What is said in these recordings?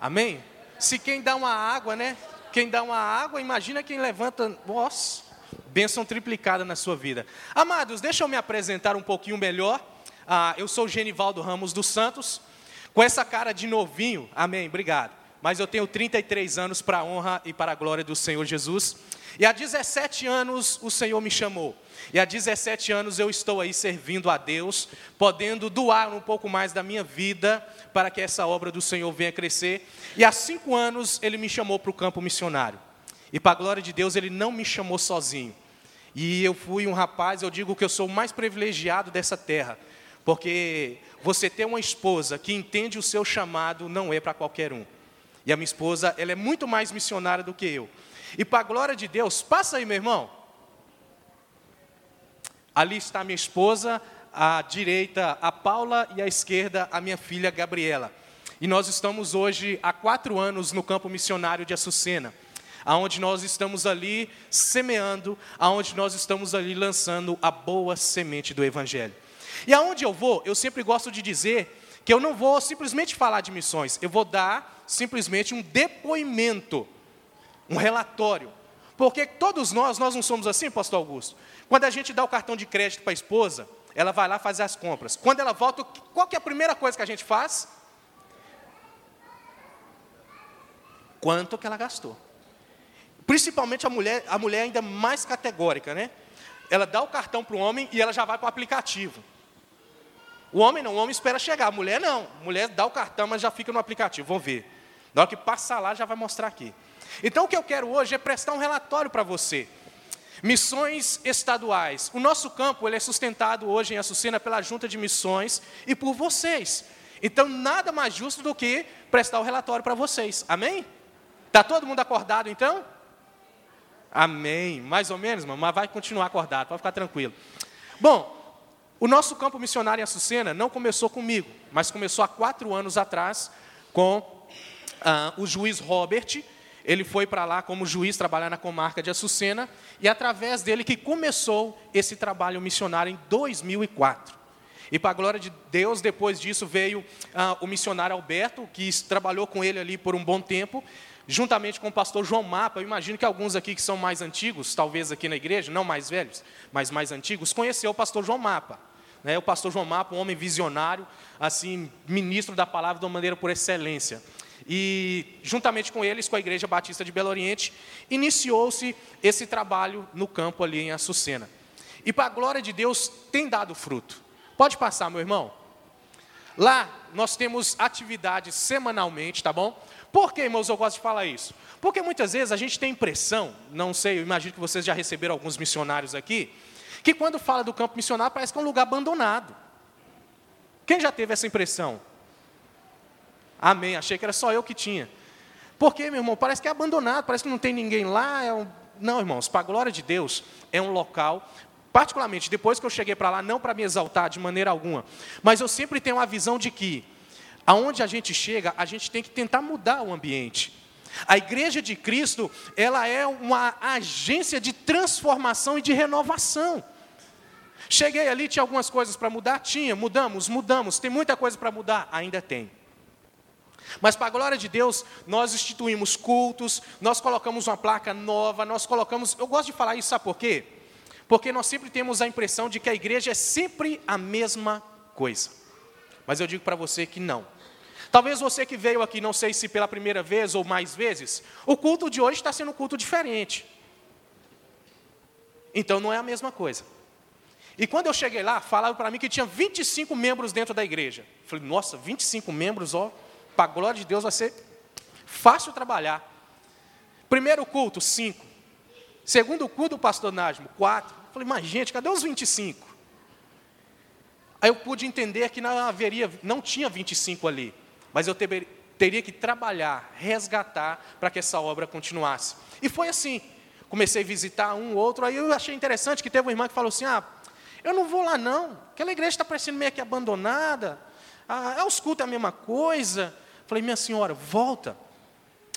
Amém? Se quem dá uma água, né? Quem dá uma água, imagina quem levanta. Nossa, bênção triplicada na sua vida. Amados, deixa eu me apresentar um pouquinho melhor. Ah, eu sou Genivaldo Ramos dos Santos, com essa cara de novinho. Amém, obrigado. Mas eu tenho 33 anos para a honra e para a glória do Senhor Jesus. E há 17 anos o Senhor me chamou. E há 17 anos eu estou aí servindo a Deus, podendo doar um pouco mais da minha vida para que essa obra do Senhor venha crescer. E há cinco anos ele me chamou para o campo missionário. E para a glória de Deus, ele não me chamou sozinho. E eu fui um rapaz, eu digo que eu sou o mais privilegiado dessa terra, porque você ter uma esposa que entende o seu chamado não é para qualquer um. E a minha esposa, ela é muito mais missionária do que eu. E para a glória de Deus, passa aí, meu irmão. Ali está minha esposa, à direita a Paula e à esquerda a minha filha Gabriela. E nós estamos hoje há quatro anos no campo missionário de Açucena, aonde nós estamos ali semeando, aonde nós estamos ali lançando a boa semente do Evangelho. E aonde eu vou, eu sempre gosto de dizer que eu não vou simplesmente falar de missões, eu vou dar simplesmente um depoimento um relatório. Porque todos nós, nós não somos assim, pastor Augusto? Quando a gente dá o cartão de crédito para a esposa, ela vai lá fazer as compras. Quando ela volta, qual que é a primeira coisa que a gente faz? Quanto que ela gastou. Principalmente a mulher, a mulher ainda mais categórica, né? Ela dá o cartão para o homem e ela já vai para o aplicativo. O homem não, o homem espera chegar. A mulher não. A mulher dá o cartão, mas já fica no aplicativo. Vou ver. Na hora que passar lá, já vai mostrar aqui. Então o que eu quero hoje é prestar um relatório para você. Missões estaduais. O nosso campo ele é sustentado hoje em Açucena pela Junta de Missões e por vocês. Então nada mais justo do que prestar o relatório para vocês. Amém? Está todo mundo acordado então? Amém. Mais ou menos, mas vai continuar acordado, pode ficar tranquilo. Bom, o nosso campo missionário em Açucena não começou comigo, mas começou há quatro anos atrás com ah, o juiz Robert ele foi para lá como juiz trabalhar na comarca de Açucena e através dele que começou esse trabalho missionário em 2004. E para a glória de Deus, depois disso veio ah, o missionário Alberto, que trabalhou com ele ali por um bom tempo, juntamente com o pastor João Mapa. Eu imagino que alguns aqui que são mais antigos, talvez aqui na igreja, não mais velhos, mas mais antigos, conheceu o pastor João Mapa. Né? O pastor João Mapa, um homem visionário, assim, ministro da palavra de uma maneira por excelência. E, juntamente com eles, com a Igreja Batista de Belo Oriente, iniciou-se esse trabalho no campo ali em Açucena. E, para a glória de Deus, tem dado fruto. Pode passar, meu irmão. Lá, nós temos atividades semanalmente, tá bom? Por que, irmãos, eu gosto de falar isso? Porque muitas vezes a gente tem impressão, não sei, eu imagino que vocês já receberam alguns missionários aqui, que quando fala do campo missionário parece que é um lugar abandonado. Quem já teve essa impressão? Amém. Achei que era só eu que tinha. Por quê, meu irmão? Parece que é abandonado, parece que não tem ninguém lá. É um... Não, irmãos, para a glória de Deus, é um local, particularmente depois que eu cheguei para lá, não para me exaltar de maneira alguma, mas eu sempre tenho a visão de que, aonde a gente chega, a gente tem que tentar mudar o ambiente. A igreja de Cristo, ela é uma agência de transformação e de renovação. Cheguei ali, tinha algumas coisas para mudar? Tinha, mudamos, mudamos. Tem muita coisa para mudar? Ainda tem. Mas, para a glória de Deus, nós instituímos cultos, nós colocamos uma placa nova, nós colocamos. Eu gosto de falar isso, sabe por quê? Porque nós sempre temos a impressão de que a igreja é sempre a mesma coisa. Mas eu digo para você que não. Talvez você que veio aqui, não sei se pela primeira vez ou mais vezes, o culto de hoje está sendo um culto diferente. Então não é a mesma coisa. E quando eu cheguei lá, falaram para mim que tinha 25 membros dentro da igreja. Falei, nossa, 25 membros, ó, para a glória de Deus vai ser fácil trabalhar. Primeiro culto, cinco. Segundo culto, o pastor Nájimo, quatro. Falei, mas gente, cadê os 25? Aí eu pude entender que não haveria, não tinha 25 ali, mas eu ter, teria que trabalhar, resgatar para que essa obra continuasse. E foi assim. Comecei a visitar um, outro, aí eu achei interessante que teve uma irmã que falou assim: ah, eu não vou lá não, aquela igreja está parecendo meio que abandonada, ah, é os cultos é a mesma coisa. Falei, minha senhora, volta.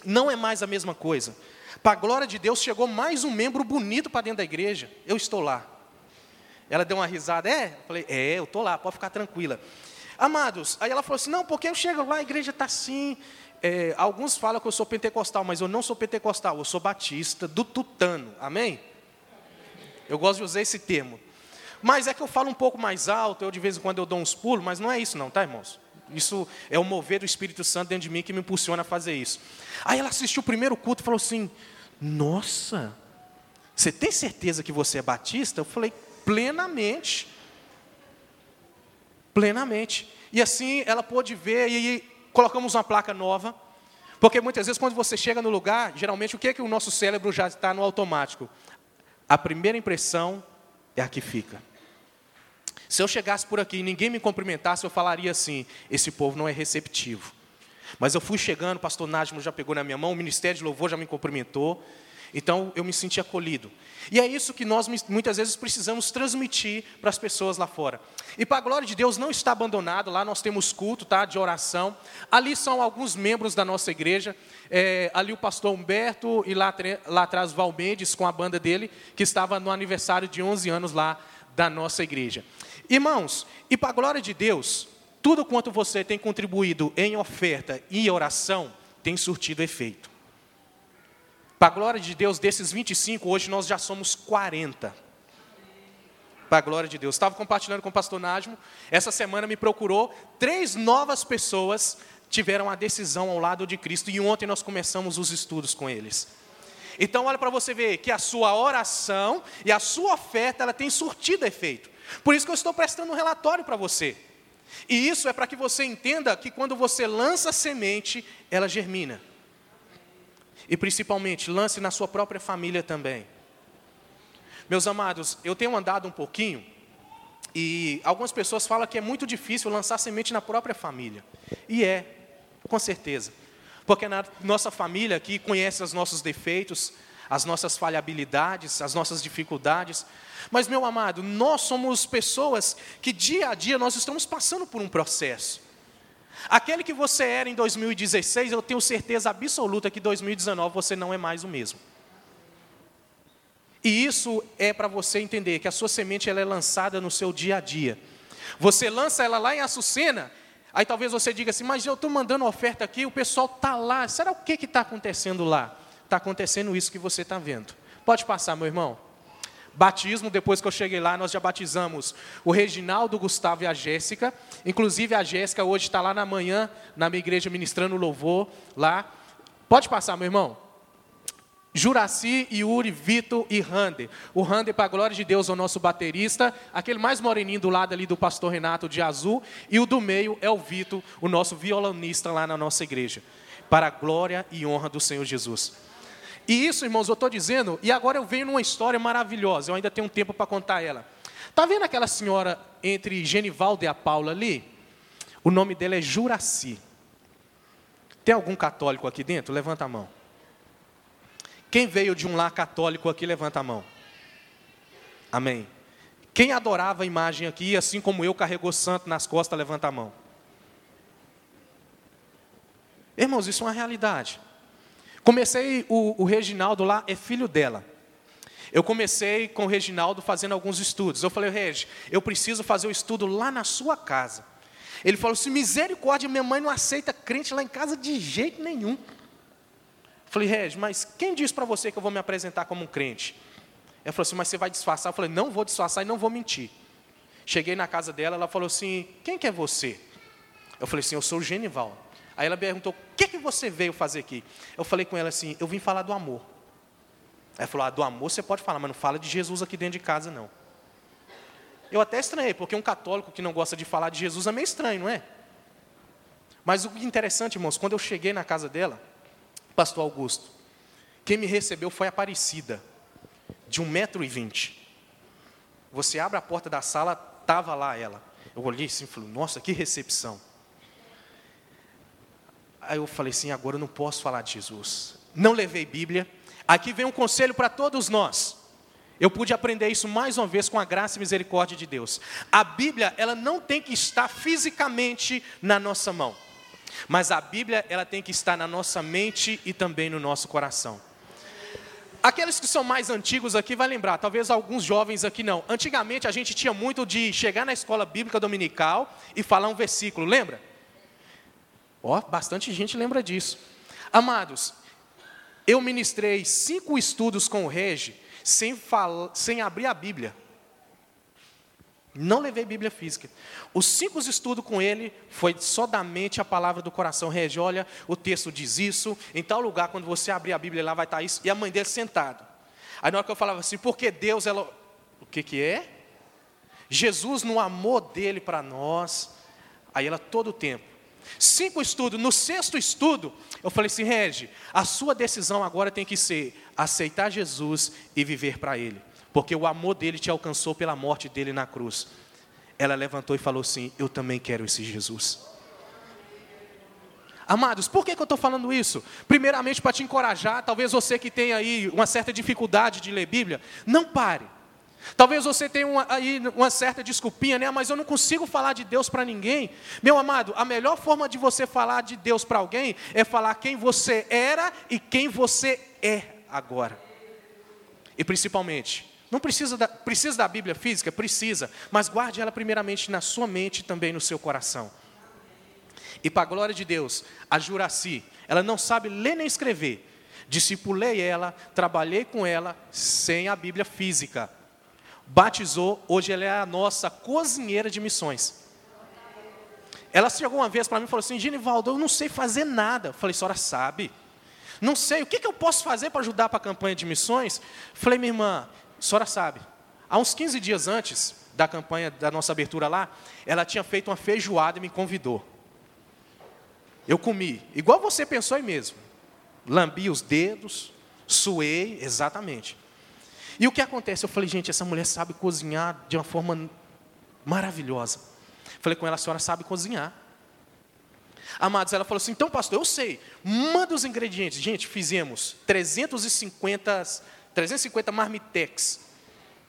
Não é mais a mesma coisa. Para a glória de Deus, chegou mais um membro bonito para dentro da igreja. Eu estou lá. Ela deu uma risada. É? Falei, é, eu estou lá, pode ficar tranquila. Amados, aí ela falou assim: não, porque eu chego lá, a igreja está assim. É, alguns falam que eu sou pentecostal, mas eu não sou pentecostal, eu sou batista do tutano. Amém? Eu gosto de usar esse termo. Mas é que eu falo um pouco mais alto, eu de vez em quando eu dou uns pulos, mas não é isso não, tá, irmãos? Isso é o mover do Espírito Santo dentro de mim que me impulsiona a fazer isso. Aí ela assistiu o primeiro culto e falou assim: Nossa, você tem certeza que você é batista? Eu falei: Plenamente. Plenamente. E assim ela pôde ver, e colocamos uma placa nova. Porque muitas vezes, quando você chega no lugar, geralmente o que é que o nosso cérebro já está no automático? A primeira impressão é a que fica. Se eu chegasse por aqui e ninguém me cumprimentasse, eu falaria assim: esse povo não é receptivo. Mas eu fui chegando, o pastor Nájimo já pegou na minha mão, o ministério de louvor já me cumprimentou. Então eu me senti acolhido. E é isso que nós muitas vezes precisamos transmitir para as pessoas lá fora. E para a glória de Deus não está abandonado, lá nós temos culto tá, de oração. Ali são alguns membros da nossa igreja. É, ali o pastor Humberto e lá, lá atrás Val Mendes com a banda dele, que estava no aniversário de 11 anos lá da nossa igreja. Irmãos, e para a glória de Deus, tudo quanto você tem contribuído em oferta e oração tem surtido efeito. Para a glória de Deus, desses 25, hoje nós já somos 40. Para a glória de Deus. Estava compartilhando com o pastor Nájimo, essa semana me procurou, três novas pessoas tiveram a decisão ao lado de Cristo, e ontem nós começamos os estudos com eles. Então, olha para você ver que a sua oração e a sua oferta, ela tem surtido efeito. Por isso que eu estou prestando um relatório para você. E isso é para que você entenda que quando você lança semente, ela germina. E principalmente, lance na sua própria família também. Meus amados, eu tenho andado um pouquinho e algumas pessoas falam que é muito difícil lançar semente na própria família. E é, com certeza. Porque na nossa família aqui conhece os nossos defeitos, as nossas falhabilidades, as nossas dificuldades. Mas, meu amado, nós somos pessoas que dia a dia nós estamos passando por um processo. Aquele que você era em 2016, eu tenho certeza absoluta que em 2019 você não é mais o mesmo. E isso é para você entender que a sua semente ela é lançada no seu dia a dia. Você lança ela lá em Açucena, aí talvez você diga assim, mas eu estou mandando oferta aqui, o pessoal está lá, será o que está acontecendo lá? Está acontecendo isso que você está vendo. Pode passar, meu irmão. Batismo, depois que eu cheguei lá, nós já batizamos o Reginaldo, o Gustavo e a Jéssica. Inclusive a Jéssica hoje está lá na manhã, na minha igreja, ministrando louvor lá. Pode passar, meu irmão. Juraci, Yuri, Vitor e Rander. O Rander, para a glória de Deus, é o nosso baterista. Aquele mais moreninho do lado ali do pastor Renato de azul. E o do meio é o Vitor, o nosso violonista lá na nossa igreja. Para a glória e honra do Senhor Jesus. E isso, irmãos, eu estou dizendo, e agora eu venho numa história maravilhosa, eu ainda tenho um tempo para contar ela. Está vendo aquela senhora entre Genivaldo e a Paula ali? O nome dela é Juraci. Tem algum católico aqui dentro? Levanta a mão. Quem veio de um lar católico aqui, levanta a mão. Amém. Quem adorava a imagem aqui, assim como eu, carregou santo nas costas, levanta a mão. Irmãos, isso é uma realidade. Comecei, o, o Reginaldo lá é filho dela. Eu comecei com o Reginaldo fazendo alguns estudos. Eu falei, Regi, eu preciso fazer o estudo lá na sua casa. Ele falou assim: misericórdia, minha mãe não aceita crente lá em casa de jeito nenhum. Falei, Regi, mas quem disse para você que eu vou me apresentar como um crente? Ela falou assim, mas você vai disfarçar? Eu falei, não vou disfarçar e não vou mentir. Cheguei na casa dela, ela falou assim: quem que é você? Eu falei assim, eu sou o Genival. Aí ela perguntou: O que, que você veio fazer aqui? Eu falei com ela assim: Eu vim falar do amor. Ela falou: ah, Do amor você pode falar, mas não fala de Jesus aqui dentro de casa, não. Eu até estranhei, porque um católico que não gosta de falar de Jesus é meio estranho, não é? Mas o interessante, irmãos, quando eu cheguei na casa dela, pastor Augusto, quem me recebeu foi Aparecida, de um metro e vinte. Você abre a porta da sala, estava lá ela. Eu olhei assim e falei, nossa, que recepção. Aí eu falei assim: agora eu não posso falar de Jesus. Não levei Bíblia. Aqui vem um conselho para todos nós. Eu pude aprender isso mais uma vez com a graça e misericórdia de Deus. A Bíblia, ela não tem que estar fisicamente na nossa mão. Mas a Bíblia, ela tem que estar na nossa mente e também no nosso coração. Aqueles que são mais antigos aqui vai lembrar, talvez alguns jovens aqui não. Antigamente a gente tinha muito de chegar na escola bíblica dominical e falar um versículo, lembra? Ó, oh, bastante gente lembra disso. Amados, eu ministrei cinco estudos com o Regi sem, sem abrir a Bíblia. Não levei Bíblia física. Os cinco estudos com ele foi só da mente a palavra do coração. Regi, olha, o texto diz isso. Em tal lugar, quando você abrir a Bíblia, lá vai estar isso. E a mãe dele sentada. Aí na hora que eu falava assim, porque Deus, ela. O que, que é? Jesus, no amor dele para nós. Aí ela todo o tempo. Cinco estudos. No sexto estudo, eu falei assim, Regi, a sua decisão agora tem que ser aceitar Jesus e viver para Ele porque o amor dele te alcançou pela morte dele na cruz. Ela levantou e falou assim: Eu também quero esse Jesus. Amados, por que, que eu estou falando isso? Primeiramente para te encorajar, talvez você que tem aí uma certa dificuldade de ler Bíblia, não pare. Talvez você tenha uma, aí uma certa desculpinha, né? Mas eu não consigo falar de Deus para ninguém. Meu amado, a melhor forma de você falar de Deus para alguém é falar quem você era e quem você é agora. E principalmente, não precisa da, precisa da Bíblia física? Precisa, mas guarde ela primeiramente na sua mente e também no seu coração. E para a glória de Deus, a Juraci, ela não sabe ler nem escrever. Discipulei ela, trabalhei com ela sem a Bíblia física. Batizou, hoje ela é a nossa cozinheira de missões. Ela chegou uma vez para mim e falou assim: Genivaldo, eu não sei fazer nada. Eu falei, senhora sabe? Não sei, o que, que eu posso fazer para ajudar para a campanha de missões? Eu falei, minha irmã, senhora sabe, há uns 15 dias antes da campanha da nossa abertura lá, ela tinha feito uma feijoada e me convidou. Eu comi, igual você pensou aí mesmo. Lambi os dedos, suei, exatamente. E o que acontece? Eu falei, gente, essa mulher sabe cozinhar de uma forma maravilhosa. Falei com ela, a senhora sabe cozinhar. Amados, ela falou assim: então, pastor, eu sei, manda os ingredientes. Gente, fizemos 350 350 marmitex.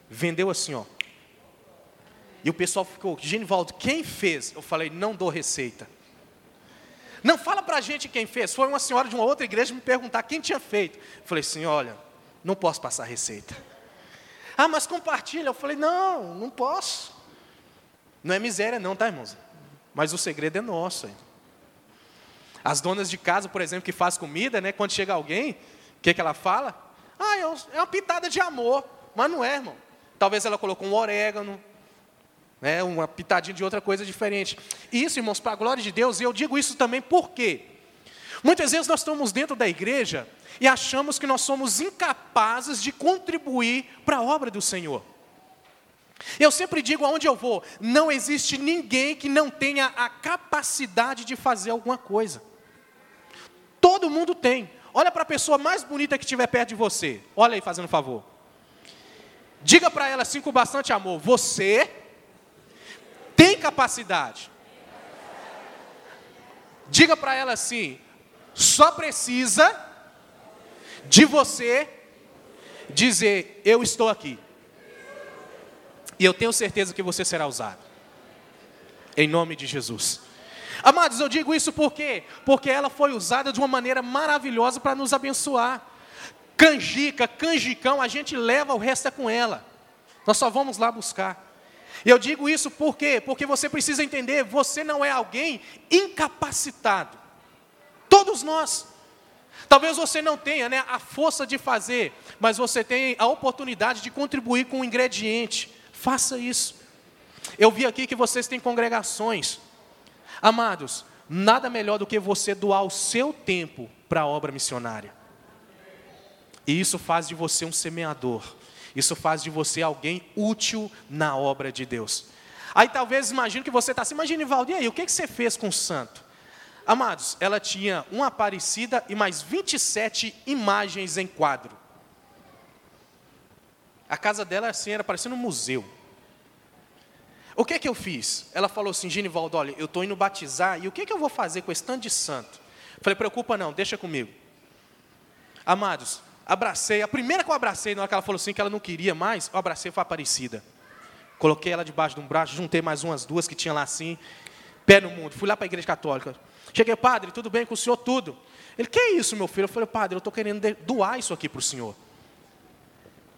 Vendeu assim, ó. E o pessoal ficou, Genivaldo, quem fez? Eu falei, não dou receita. Não, fala pra gente quem fez. Foi uma senhora de uma outra igreja me perguntar quem tinha feito. Eu falei assim, olha, não posso passar receita. Ah, mas compartilha. Eu falei, não, não posso. Não é miséria não, tá, irmãos? Mas o segredo é nosso. Hein? As donas de casa, por exemplo, que faz comida, né? Quando chega alguém, o que, que ela fala? Ah, é, é uma pitada de amor. Mas não é, irmão. Talvez ela colocou um orégano, né, uma pitadinha de outra coisa diferente. Isso, irmãos, para a glória de Deus, e eu digo isso também por quê? Muitas vezes nós estamos dentro da igreja e achamos que nós somos incapazes de contribuir para a obra do Senhor. Eu sempre digo aonde eu vou, não existe ninguém que não tenha a capacidade de fazer alguma coisa. Todo mundo tem. Olha para a pessoa mais bonita que estiver perto de você. Olha aí, fazendo favor. Diga para ela assim com bastante amor: Você tem capacidade. Diga para ela assim: Só precisa de você dizer: Eu estou aqui. E eu tenho certeza que você será usado. Em nome de Jesus. Amados, eu digo isso por quê? Porque ela foi usada de uma maneira maravilhosa para nos abençoar. Canjica, canjicão, a gente leva, o resto é com ela. Nós só vamos lá buscar. E eu digo isso por quê? Porque você precisa entender, você não é alguém incapacitado. Todos nós. Talvez você não tenha né, a força de fazer, mas você tem a oportunidade de contribuir com um ingrediente. Faça isso. Eu vi aqui que vocês têm congregações. Amados, nada melhor do que você doar o seu tempo para a obra missionária. E isso faz de você um semeador. Isso faz de você alguém útil na obra de Deus. Aí talvez imagine que você está assim, imagine, Valdo, e aí, o que, que você fez com o santo? Amados, ela tinha uma Aparecida e mais 27 imagens em quadro. A casa dela assim, era parecendo um museu. O que que eu fiz? Ela falou assim, Genivaldo, olha, eu estou indo batizar, e o que que eu vou fazer com esse tanto de santo? Falei, preocupa não, deixa comigo. Amados, abracei, a primeira que eu abracei, na hora que ela falou assim, que ela não queria mais, eu abracei foi a Aparecida. Coloquei ela debaixo de um braço, juntei mais umas duas que tinha lá assim, pé no mundo. Fui lá para a igreja católica. Cheguei, padre, tudo bem com o senhor? Tudo. Ele, que é isso, meu filho? Eu falei, padre, eu estou querendo doar isso aqui para o senhor.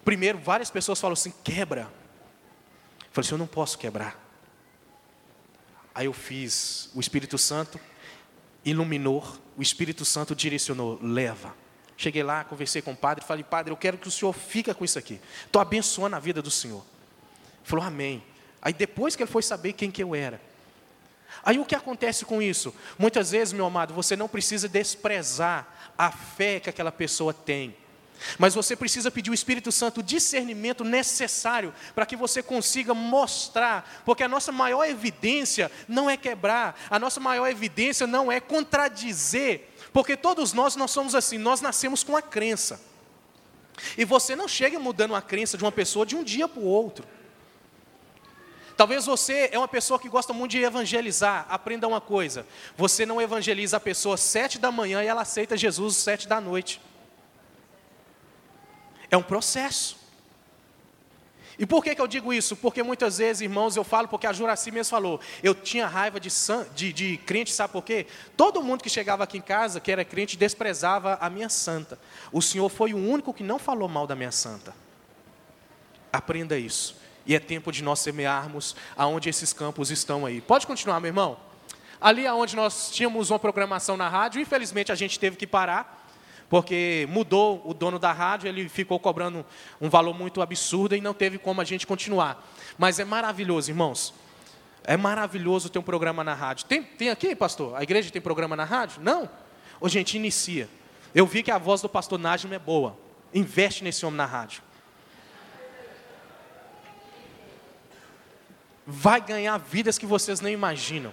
Primeiro, várias pessoas falam assim: quebra. Eu falei assim: eu não posso quebrar. Aí eu fiz, o Espírito Santo iluminou, o Espírito Santo direcionou, leva. Cheguei lá, conversei com o padre, falei, padre, eu quero que o senhor fica com isso aqui. Estou abençoando a vida do senhor. Ele falou, amém. Aí depois que ele foi saber quem que eu era. Aí o que acontece com isso? Muitas vezes, meu amado, você não precisa desprezar a fé que aquela pessoa tem. Mas você precisa pedir o Espírito Santo o discernimento necessário para que você consiga mostrar, porque a nossa maior evidência não é quebrar, a nossa maior evidência não é contradizer, porque todos nós nós somos assim, nós nascemos com a crença. E você não chega mudando a crença de uma pessoa de um dia para o outro. Talvez você é uma pessoa que gosta muito de evangelizar. Aprenda uma coisa: você não evangeliza a pessoa sete da manhã e ela aceita Jesus sete da noite. É um processo. E por que, que eu digo isso? Porque muitas vezes, irmãos, eu falo, porque a Juraci mesmo falou, eu tinha raiva de, de, de crente, sabe por quê? Todo mundo que chegava aqui em casa, que era crente, desprezava a minha santa. O Senhor foi o único que não falou mal da minha santa. Aprenda isso. E é tempo de nós semearmos aonde esses campos estão aí. Pode continuar, meu irmão? Ali aonde nós tínhamos uma programação na rádio, infelizmente a gente teve que parar porque mudou o dono da rádio, ele ficou cobrando um valor muito absurdo e não teve como a gente continuar. Mas é maravilhoso, irmãos. É maravilhoso ter um programa na rádio. Tem, tem aqui, pastor? A igreja tem programa na rádio? Não. Ô, gente, inicia. Eu vi que a voz do pastor Nájimo é boa. Investe nesse homem na rádio. Vai ganhar vidas que vocês nem imaginam.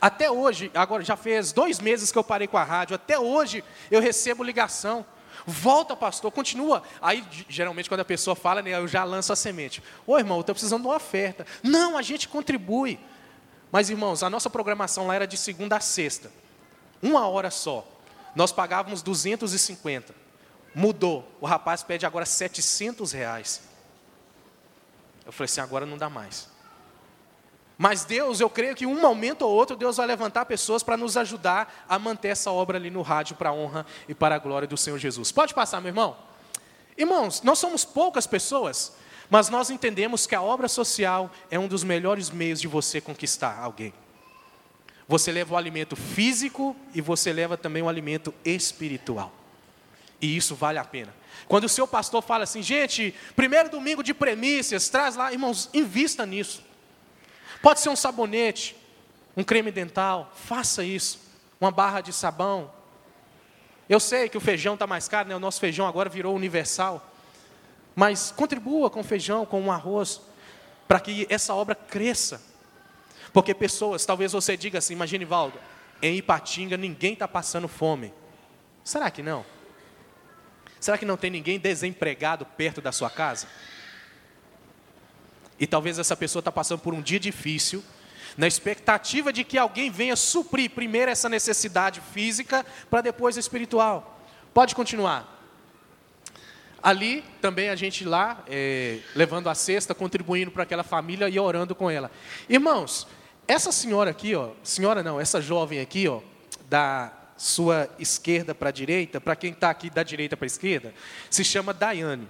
Até hoje, agora já fez dois meses que eu parei com a rádio, até hoje eu recebo ligação. Volta, pastor, continua. Aí, geralmente, quando a pessoa fala, né, eu já lanço a semente. Ô irmão, eu estou precisando de uma oferta. Não, a gente contribui. Mas, irmãos, a nossa programação lá era de segunda a sexta. Uma hora só. Nós pagávamos 250. Mudou. O rapaz pede agora 700 reais. Eu falei assim, agora não dá mais. Mas Deus, eu creio que um momento ou outro, Deus vai levantar pessoas para nos ajudar a manter essa obra ali no rádio para a honra e para a glória do Senhor Jesus. Pode passar, meu irmão? Irmãos, nós somos poucas pessoas, mas nós entendemos que a obra social é um dos melhores meios de você conquistar alguém. Você leva o alimento físico e você leva também o alimento espiritual. E isso vale a pena. Quando o seu pastor fala assim, gente, primeiro domingo de premissas, traz lá, irmãos, invista nisso. Pode ser um sabonete, um creme dental, faça isso. Uma barra de sabão. Eu sei que o feijão está mais caro, né? o nosso feijão agora virou universal. Mas contribua com feijão, com o arroz, para que essa obra cresça. Porque pessoas, talvez você diga assim, imagine Valdo, em Ipatinga ninguém está passando fome. Será que não? Será que não tem ninguém desempregado perto da sua casa? E talvez essa pessoa está passando por um dia difícil, na expectativa de que alguém venha suprir primeiro essa necessidade física, para depois a espiritual. Pode continuar. Ali também a gente lá, é, levando a cesta, contribuindo para aquela família e orando com ela. Irmãos, essa senhora aqui, ó, senhora não, essa jovem aqui, ó, da sua esquerda para a direita, para quem está aqui da direita para a esquerda, se chama Daiane.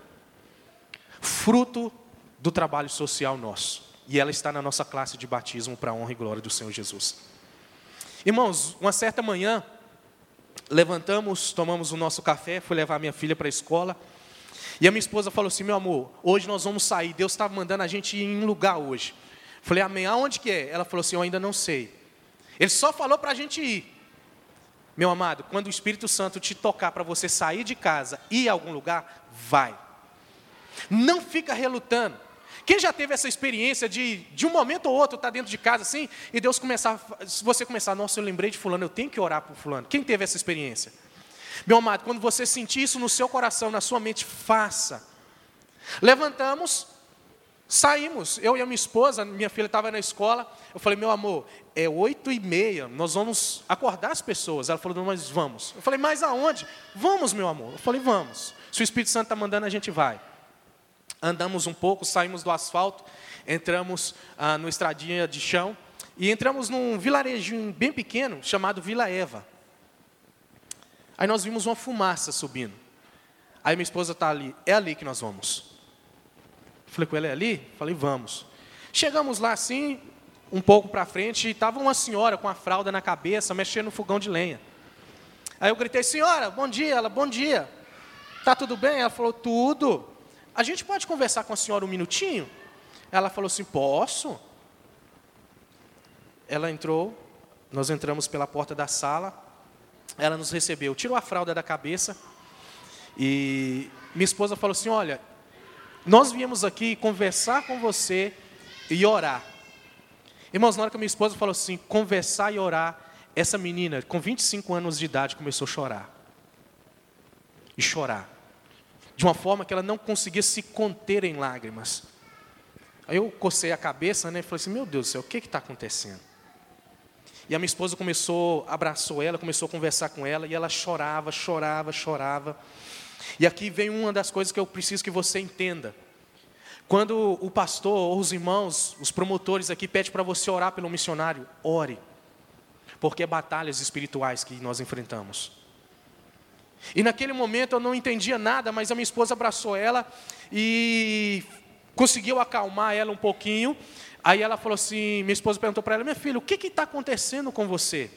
Fruto do trabalho social nosso. E ela está na nossa classe de batismo para a honra e glória do Senhor Jesus. Irmãos, uma certa manhã, levantamos, tomamos o nosso café, fui levar minha filha para a escola. E a minha esposa falou assim: Meu amor, hoje nós vamos sair. Deus estava mandando a gente ir em um lugar hoje. Falei, Amém. Aonde que é? Ela falou assim: Eu ainda não sei. Ele só falou para a gente ir. Meu amado, quando o Espírito Santo te tocar para você sair de casa e ir a algum lugar, vai. Não fica relutando. Quem já teve essa experiência de, de um momento ou outro, estar tá dentro de casa assim, e Deus começar, você começar, nossa, eu lembrei de fulano, eu tenho que orar por fulano. Quem teve essa experiência? Meu amado, quando você sentir isso no seu coração, na sua mente, faça. Levantamos, saímos. Eu e a minha esposa, minha filha estava na escola. Eu falei, meu amor, é oito e meia, nós vamos acordar as pessoas. Ela falou, mas vamos. Eu falei, mas aonde? Vamos, meu amor. Eu falei, vamos. Se o Espírito Santo está mandando, a gente vai andamos um pouco, saímos do asfalto, entramos ah, no estradinha de chão e entramos num vilarejinho bem pequeno chamado Vila Eva. Aí nós vimos uma fumaça subindo. Aí minha esposa está ali, é ali que nós vamos. Falei com ela, é ali? Falei, vamos. Chegamos lá assim, um pouco para frente, e estava uma senhora com a fralda na cabeça, mexendo no fogão de lenha. Aí eu gritei, senhora, bom dia. Ela, bom dia. Tá tudo bem? Ela falou, tudo. A gente pode conversar com a senhora um minutinho? Ela falou assim, posso. Ela entrou, nós entramos pela porta da sala, ela nos recebeu, tirou a fralda da cabeça e minha esposa falou assim: Olha, nós viemos aqui conversar com você e orar. Irmãos, na hora que minha esposa falou assim, conversar e orar, essa menina, com 25 anos de idade, começou a chorar. E chorar. De uma forma que ela não conseguia se conter em lágrimas. Aí eu cocei a cabeça né, e falei assim: Meu Deus do céu, o que está acontecendo? E a minha esposa começou, abraçou ela, começou a conversar com ela, e ela chorava, chorava, chorava. E aqui vem uma das coisas que eu preciso que você entenda. Quando o pastor ou os irmãos, os promotores aqui pedem para você orar pelo missionário, ore. Porque é batalhas espirituais que nós enfrentamos. E naquele momento eu não entendia nada, mas a minha esposa abraçou ela e conseguiu acalmar ela um pouquinho. Aí ela falou assim: minha esposa perguntou para ela, minha filha, o que está acontecendo com você?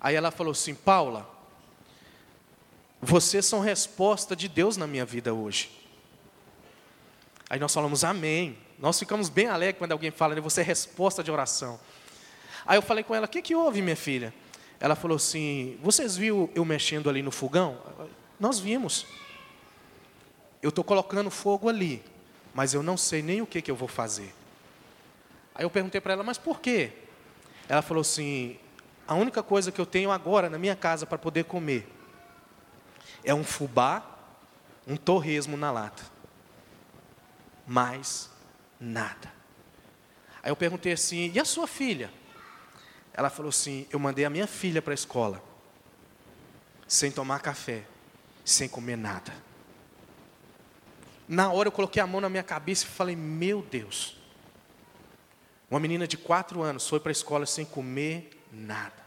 Aí ela falou assim: Paula, vocês são resposta de Deus na minha vida hoje. Aí nós falamos amém. Nós ficamos bem alegres quando alguém fala, né, você é resposta de oração. Aí eu falei com ela, o que, que houve, minha filha? Ela falou assim, vocês viram eu mexendo ali no fogão? Nós vimos. Eu estou colocando fogo ali, mas eu não sei nem o que, que eu vou fazer. Aí eu perguntei para ela, mas por quê? Ela falou assim, a única coisa que eu tenho agora na minha casa para poder comer é um fubá, um torresmo na lata. Mais nada. Aí eu perguntei assim: e a sua filha? Ela falou assim: eu mandei a minha filha para a escola, sem tomar café, sem comer nada. Na hora eu coloquei a mão na minha cabeça e falei: meu Deus. Uma menina de quatro anos foi para a escola sem comer nada.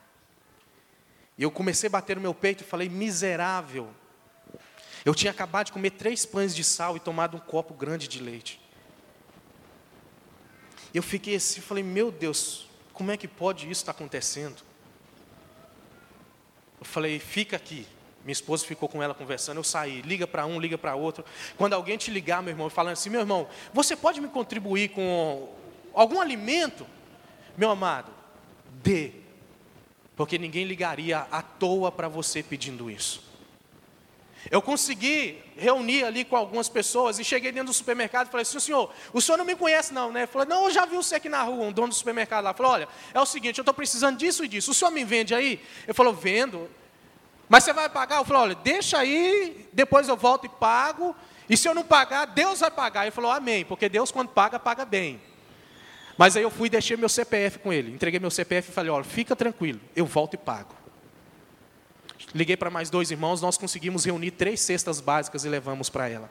E eu comecei a bater no meu peito e falei: miserável, eu tinha acabado de comer três pães de sal e tomado um copo grande de leite. Eu fiquei assim, falei, meu Deus, como é que pode isso estar acontecendo? Eu falei, fica aqui. Minha esposa ficou com ela conversando, eu saí, liga para um, liga para outro. Quando alguém te ligar, meu irmão, falando assim, meu irmão, você pode me contribuir com algum alimento? Meu amado, dê. Porque ninguém ligaria à toa para você pedindo isso. Eu consegui reunir ali com algumas pessoas e cheguei dentro do supermercado e falei assim, senhor, o senhor não me conhece não, né? Falou, não, eu já vi você aqui na rua, um dono do supermercado lá. Falou, olha, é o seguinte, eu estou precisando disso e disso, o senhor me vende aí? Ele falou, vendo. Mas você vai pagar? Eu falei, olha, deixa aí, depois eu volto e pago, e se eu não pagar, Deus vai pagar. Ele falou, amém, porque Deus quando paga, paga bem. Mas aí eu fui e deixei meu CPF com ele, entreguei meu CPF e falei, olha, fica tranquilo, eu volto e pago. Liguei para mais dois irmãos, nós conseguimos reunir três cestas básicas e levamos para ela.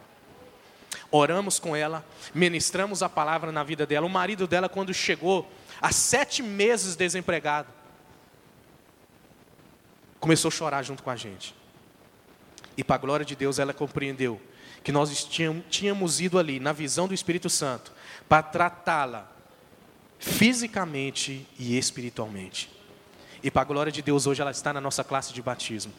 Oramos com ela, ministramos a palavra na vida dela. O marido dela, quando chegou, há sete meses desempregado, começou a chorar junto com a gente. E para a glória de Deus, ela compreendeu que nós tínhamos ido ali, na visão do Espírito Santo, para tratá-la fisicamente e espiritualmente. E para a glória de Deus, hoje ela está na nossa classe de batismo.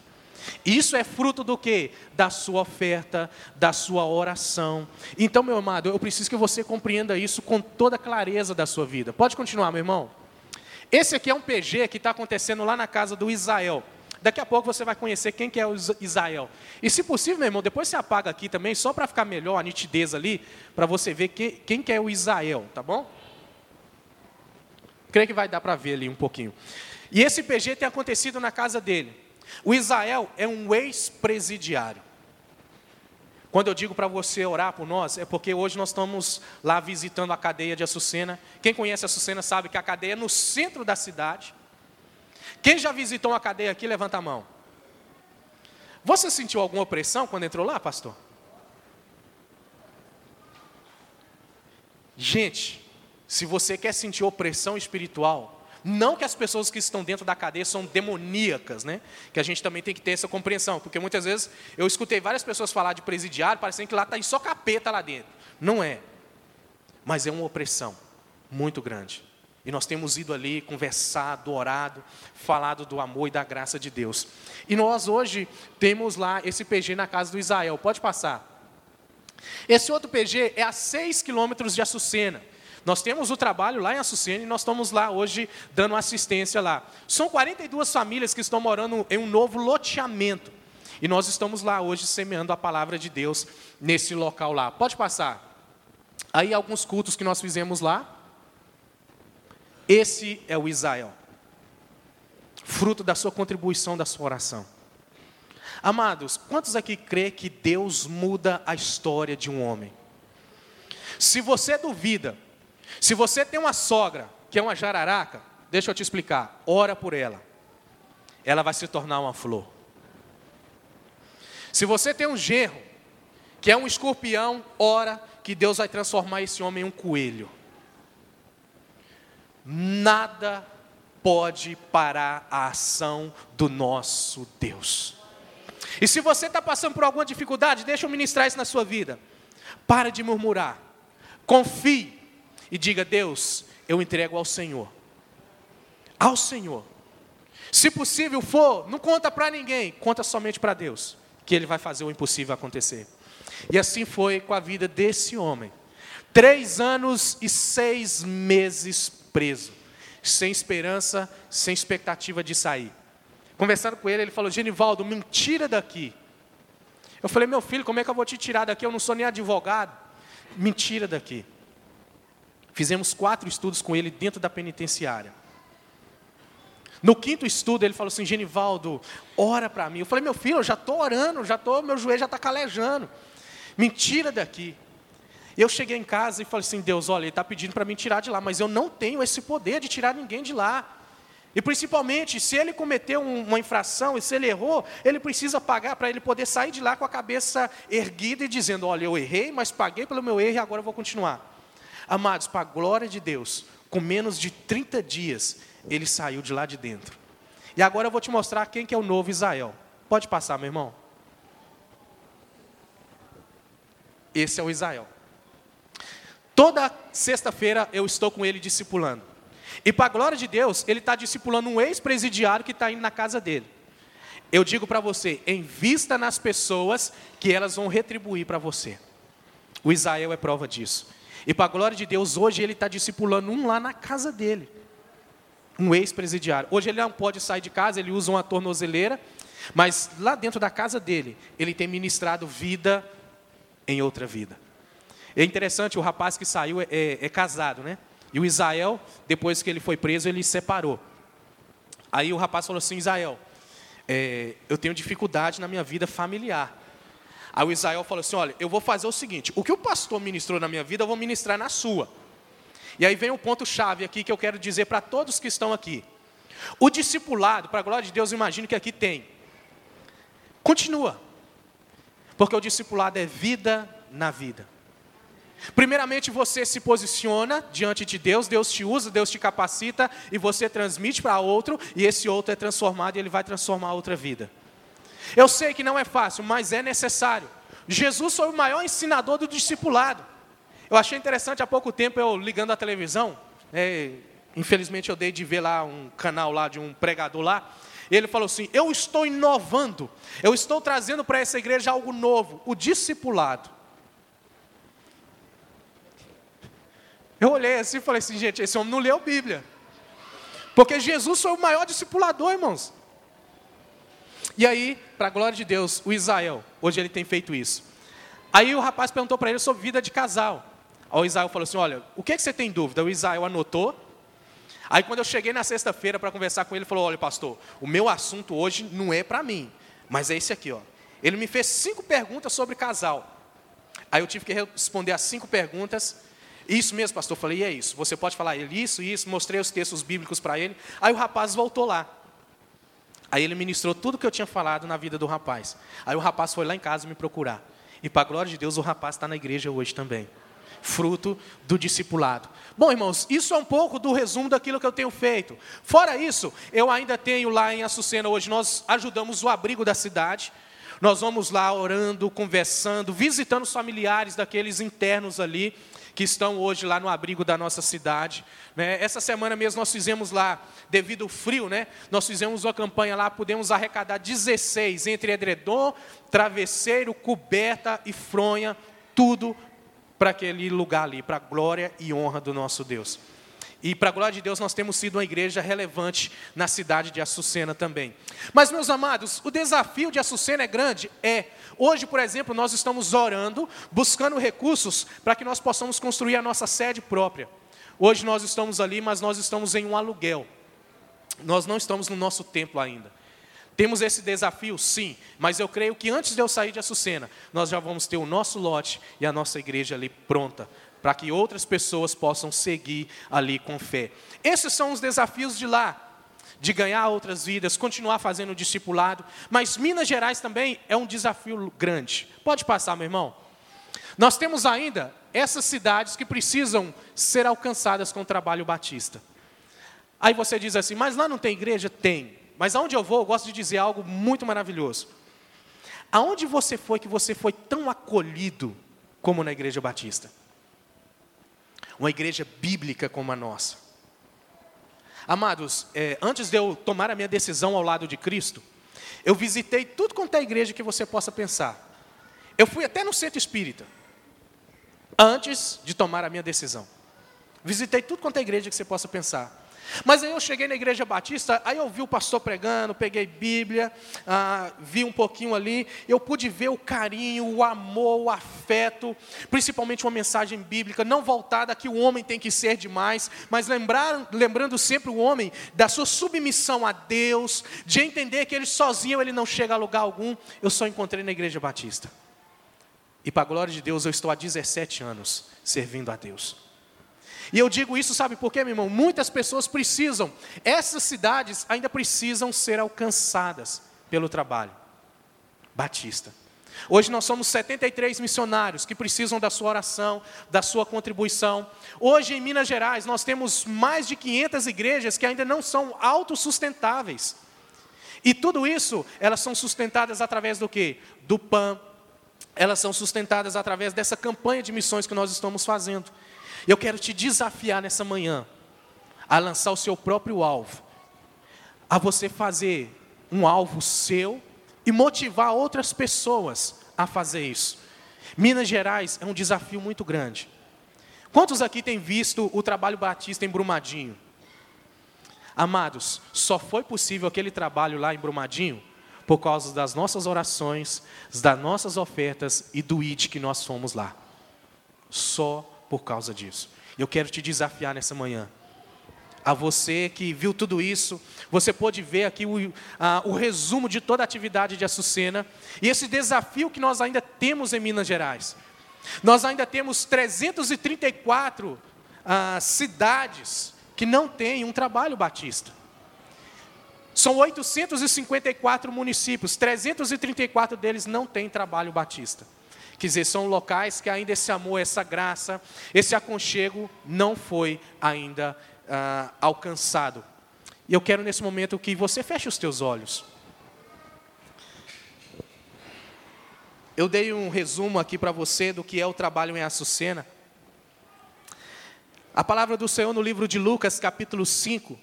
Isso é fruto do que? Da sua oferta, da sua oração. Então, meu amado, eu preciso que você compreenda isso com toda a clareza da sua vida. Pode continuar, meu irmão? Esse aqui é um PG que está acontecendo lá na casa do Israel. Daqui a pouco você vai conhecer quem que é o Israel. E se possível, meu irmão, depois você apaga aqui também, só para ficar melhor a nitidez ali, para você ver que, quem que é o Israel, tá bom? Creio que vai dar para ver ali um pouquinho. E esse PG tem acontecido na casa dele. O Israel é um ex-presidiário. Quando eu digo para você orar por nós, é porque hoje nós estamos lá visitando a cadeia de Açucena. Quem conhece Açucena sabe que a cadeia é no centro da cidade. Quem já visitou uma cadeia aqui, levanta a mão. Você sentiu alguma opressão quando entrou lá, pastor? Gente, se você quer sentir opressão espiritual, Não que as pessoas que estão dentro da cadeia são demoníacas, né? Que a gente também tem que ter essa compreensão, porque muitas vezes eu escutei várias pessoas falar de presidiário, parecendo que lá está só capeta lá dentro. Não é. Mas é uma opressão muito grande. E nós temos ido ali, conversado, orado, falado do amor e da graça de Deus. E nós hoje temos lá esse PG na casa do Israel. Pode passar. Esse outro PG é a 6 quilômetros de Açucena. Nós temos o trabalho lá em Açucena e nós estamos lá hoje dando assistência lá. São 42 famílias que estão morando em um novo loteamento. E nós estamos lá hoje semeando a palavra de Deus nesse local lá. Pode passar. Aí alguns cultos que nós fizemos lá. Esse é o Israel. Fruto da sua contribuição, da sua oração. Amados, quantos aqui crê que Deus muda a história de um homem? Se você duvida, se você tem uma sogra que é uma jararaca, deixa eu te explicar, ora por ela. Ela vai se tornar uma flor. Se você tem um genro que é um escorpião, ora que Deus vai transformar esse homem em um coelho. Nada pode parar a ação do nosso Deus. E se você está passando por alguma dificuldade, deixa eu ministrar isso na sua vida. Para de murmurar. Confie e diga: Deus, eu entrego ao Senhor. Ao Senhor. Se possível for, não conta para ninguém, conta somente para Deus, que Ele vai fazer o impossível acontecer. E assim foi com a vida desse homem. Três anos e seis meses preso, sem esperança, sem expectativa de sair. Conversando com ele, ele falou: Genivaldo, me tira daqui. Eu falei: Meu filho, como é que eu vou te tirar daqui? Eu não sou nem advogado. Mentira daqui. Fizemos quatro estudos com ele dentro da penitenciária. No quinto estudo, ele falou assim: Genivaldo, ora para mim. Eu falei: Meu filho, eu já estou orando, já tô, meu joelho já está calejando. Mentira daqui. Eu cheguei em casa e falei assim: Deus, olha, ele está pedindo para me tirar de lá, mas eu não tenho esse poder de tirar ninguém de lá. E principalmente, se ele cometeu uma infração e se ele errou, ele precisa pagar para ele poder sair de lá com a cabeça erguida e dizendo: Olha, eu errei, mas paguei pelo meu erro e agora eu vou continuar. Amados, para a glória de Deus, com menos de 30 dias, ele saiu de lá de dentro. E agora eu vou te mostrar quem que é o novo Israel. Pode passar, meu irmão. Esse é o Israel. Toda sexta-feira eu estou com ele discipulando. E para a glória de Deus, ele está discipulando um ex-presidiário que está indo na casa dele. Eu digo para você, invista nas pessoas que elas vão retribuir para você. O Israel é prova disso. E para a glória de Deus, hoje ele está discipulando um lá na casa dele. Um ex-presidiário. Hoje ele não pode sair de casa, ele usa uma tornozeleira, mas lá dentro da casa dele, ele tem ministrado vida em outra vida. É interessante, o rapaz que saiu é, é, é casado, né? E o Israel, depois que ele foi preso, ele separou. Aí o rapaz falou assim: Israel, é, eu tenho dificuldade na minha vida familiar. Aí o Israel falou assim: Olha, eu vou fazer o seguinte: o que o pastor ministrou na minha vida, eu vou ministrar na sua. E aí vem um ponto-chave aqui que eu quero dizer para todos que estão aqui. O discipulado, para a glória de Deus, imagino que aqui tem. Continua. Porque o discipulado é vida na vida. Primeiramente, você se posiciona diante de Deus, Deus te usa, Deus te capacita e você transmite para outro, e esse outro é transformado e ele vai transformar outra vida. Eu sei que não é fácil, mas é necessário. Jesus foi o maior ensinador do discipulado. Eu achei interessante há pouco tempo eu ligando a televisão, é, infelizmente eu dei de ver lá um canal lá de um pregador lá. Ele falou assim: Eu estou inovando, eu estou trazendo para essa igreja algo novo, o discipulado. Eu olhei assim e falei assim, gente, esse homem não leu Bíblia. Porque Jesus foi o maior discipulador, irmãos. E aí, para a glória de Deus, o Israel, hoje ele tem feito isso. Aí o rapaz perguntou para ele sobre vida de casal. O Israel falou assim: Olha, o que, é que você tem dúvida? O Israel anotou. Aí quando eu cheguei na sexta-feira para conversar com ele, ele falou: Olha, pastor, o meu assunto hoje não é para mim, mas é esse aqui, ó. Ele me fez cinco perguntas sobre casal. Aí eu tive que responder as cinco perguntas isso mesmo, pastor. Eu falei, e é isso. Você pode falar ele isso, isso. Mostrei os textos bíblicos para ele. Aí o rapaz voltou lá. Aí ele ministrou tudo que eu tinha falado na vida do rapaz. Aí o rapaz foi lá em casa me procurar. E para a glória de Deus, o rapaz está na igreja hoje também. fruto do discipulado. Bom, irmãos, isso é um pouco do resumo daquilo que eu tenho feito. Fora isso, eu ainda tenho lá em Açucena, hoje nós ajudamos o abrigo da cidade. Nós vamos lá orando, conversando, visitando os familiares daqueles internos ali que estão hoje lá no abrigo da nossa cidade. Né? Essa semana mesmo nós fizemos lá, devido ao frio, né? nós fizemos uma campanha lá, pudemos arrecadar 16 entre edredom, travesseiro, coberta e fronha, tudo para aquele lugar ali, para a glória e honra do nosso Deus. E para a glória de Deus, nós temos sido uma igreja relevante na cidade de Açucena também. Mas, meus amados, o desafio de Açucena é grande? É. Hoje, por exemplo, nós estamos orando, buscando recursos para que nós possamos construir a nossa sede própria. Hoje nós estamos ali, mas nós estamos em um aluguel. Nós não estamos no nosso templo ainda. Temos esse desafio, sim, mas eu creio que antes de eu sair de Açucena, nós já vamos ter o nosso lote e a nossa igreja ali pronta para que outras pessoas possam seguir ali com fé. Esses são os desafios de lá, de ganhar outras vidas, continuar fazendo o discipulado, mas Minas Gerais também é um desafio grande. Pode passar, meu irmão. Nós temos ainda essas cidades que precisam ser alcançadas com o trabalho batista. Aí você diz assim, mas lá não tem igreja? Tem. Mas aonde eu vou, eu gosto de dizer algo muito maravilhoso. Aonde você foi que você foi tão acolhido como na igreja batista? Uma igreja bíblica como a nossa. Amados, é, antes de eu tomar a minha decisão ao lado de Cristo, eu visitei tudo quanto é igreja que você possa pensar. Eu fui até no centro espírita, antes de tomar a minha decisão. Visitei tudo quanto é igreja que você possa pensar. Mas aí eu cheguei na igreja batista, aí eu vi o pastor pregando, peguei Bíblia, ah, vi um pouquinho ali, eu pude ver o carinho, o amor, o afeto, principalmente uma mensagem bíblica, não voltada que o homem tem que ser demais, mas lembrar, lembrando sempre o homem da sua submissão a Deus, de entender que ele sozinho ele não chega a lugar algum, eu só encontrei na igreja batista. E para a glória de Deus, eu estou há 17 anos servindo a Deus. E eu digo isso, sabe por quê, meu irmão? Muitas pessoas precisam, essas cidades ainda precisam ser alcançadas pelo trabalho. Batista. Hoje nós somos 73 missionários que precisam da sua oração, da sua contribuição. Hoje em Minas Gerais nós temos mais de 500 igrejas que ainda não são autossustentáveis. E tudo isso, elas são sustentadas através do quê? Do PAN. Elas são sustentadas através dessa campanha de missões que nós estamos fazendo. Eu quero te desafiar nessa manhã a lançar o seu próprio alvo, a você fazer um alvo seu e motivar outras pessoas a fazer isso. Minas Gerais é um desafio muito grande. Quantos aqui têm visto o trabalho batista em Brumadinho? Amados, só foi possível aquele trabalho lá em Brumadinho por causa das nossas orações, das nossas ofertas e do IT que nós fomos lá. Só por causa disso. Eu quero te desafiar nessa manhã. A você que viu tudo isso, você pode ver aqui o, a, o resumo de toda a atividade de Açucena e esse desafio que nós ainda temos em Minas Gerais. Nós ainda temos 334 ah, cidades que não têm um trabalho batista. São 854 municípios, 334 deles não têm trabalho batista. Quer dizer, são locais que ainda esse amor, essa graça, esse aconchego não foi ainda ah, alcançado. E eu quero nesse momento que você feche os teus olhos. Eu dei um resumo aqui para você do que é o trabalho em Açucena. A palavra do Senhor no livro de Lucas, capítulo 5,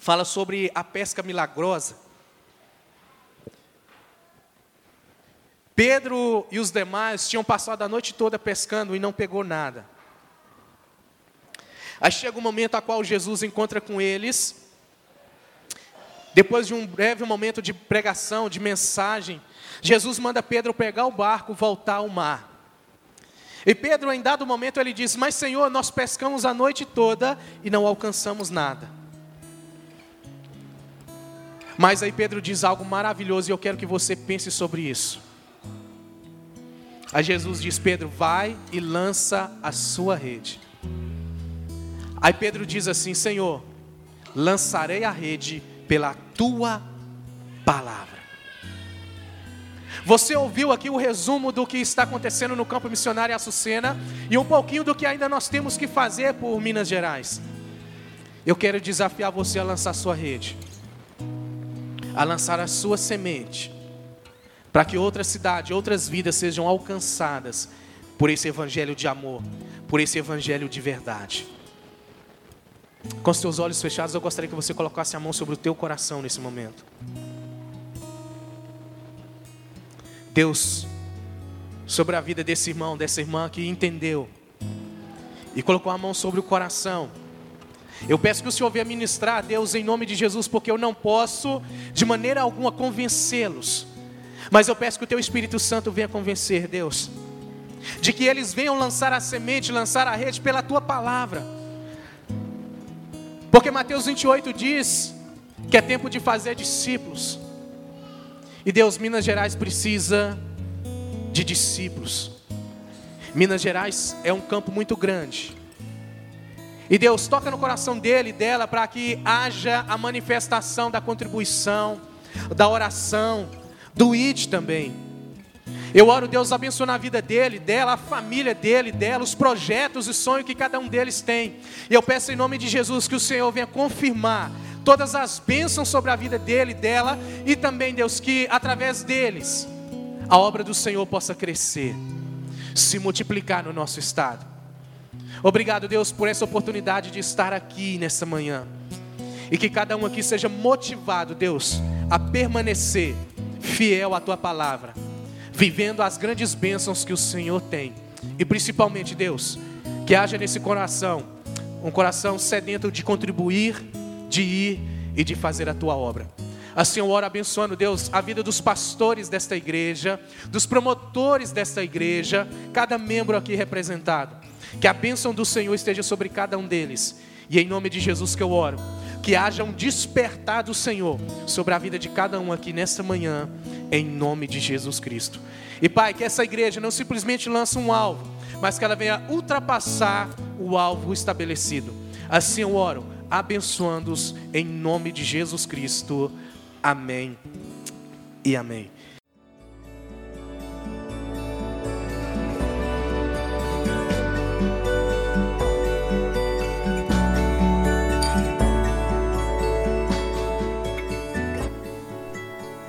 fala sobre a pesca milagrosa. Pedro e os demais tinham passado a noite toda pescando e não pegou nada. Aí chega o um momento a qual Jesus encontra com eles. Depois de um breve momento de pregação, de mensagem, Jesus manda Pedro pegar o barco, voltar ao mar. E Pedro, em dado momento, ele diz: Mas Senhor, nós pescamos a noite toda e não alcançamos nada. Mas aí Pedro diz algo maravilhoso e eu quero que você pense sobre isso. Aí Jesus diz: Pedro, vai e lança a sua rede. Aí Pedro diz assim: Senhor, lançarei a rede pela tua palavra. Você ouviu aqui o resumo do que está acontecendo no campo missionário Açucena e um pouquinho do que ainda nós temos que fazer por Minas Gerais. Eu quero desafiar você a lançar sua rede, a lançar a sua semente, para que outra cidade, outras vidas sejam alcançadas por esse evangelho de amor, por esse evangelho de verdade. Com os seus olhos fechados, eu gostaria que você colocasse a mão sobre o teu coração nesse momento. Deus, sobre a vida desse irmão, dessa irmã que entendeu e colocou a mão sobre o coração. Eu peço que o Senhor venha ministrar a Deus em nome de Jesus, porque eu não posso de maneira alguma convencê-los. Mas eu peço que o teu Espírito Santo venha convencer, Deus, de que eles venham lançar a semente, lançar a rede pela tua palavra. Porque Mateus 28 diz que é tempo de fazer discípulos. E Deus, Minas Gerais precisa de discípulos. Minas Gerais é um campo muito grande. E Deus toca no coração dele e dela para que haja a manifestação da contribuição, da oração, do ID também. Eu oro, Deus, abençoe a vida dele, dela, a família dele, dela, os projetos e sonhos que cada um deles tem. E eu peço em nome de Jesus que o Senhor venha confirmar todas as bênçãos sobre a vida dele, dela, e também, Deus, que através deles a obra do Senhor possa crescer, se multiplicar no nosso estado. Obrigado, Deus, por essa oportunidade de estar aqui nessa manhã. E que cada um aqui seja motivado, Deus, a permanecer fiel à tua palavra, vivendo as grandes bênçãos que o Senhor tem. E principalmente, Deus, que haja nesse coração um coração sedento de contribuir de ir e de fazer a tua obra. Assim eu oro abençoando, Deus, a vida dos pastores desta igreja, dos promotores desta igreja, cada membro aqui representado. Que a bênção do Senhor esteja sobre cada um deles. E em nome de Jesus que eu oro, que haja um despertar do Senhor sobre a vida de cada um aqui nesta manhã, em nome de Jesus Cristo. E Pai, que essa igreja não simplesmente lance um alvo, mas que ela venha ultrapassar o alvo estabelecido. Assim eu oro abençoando-os em nome de Jesus Cristo. Amém e amém.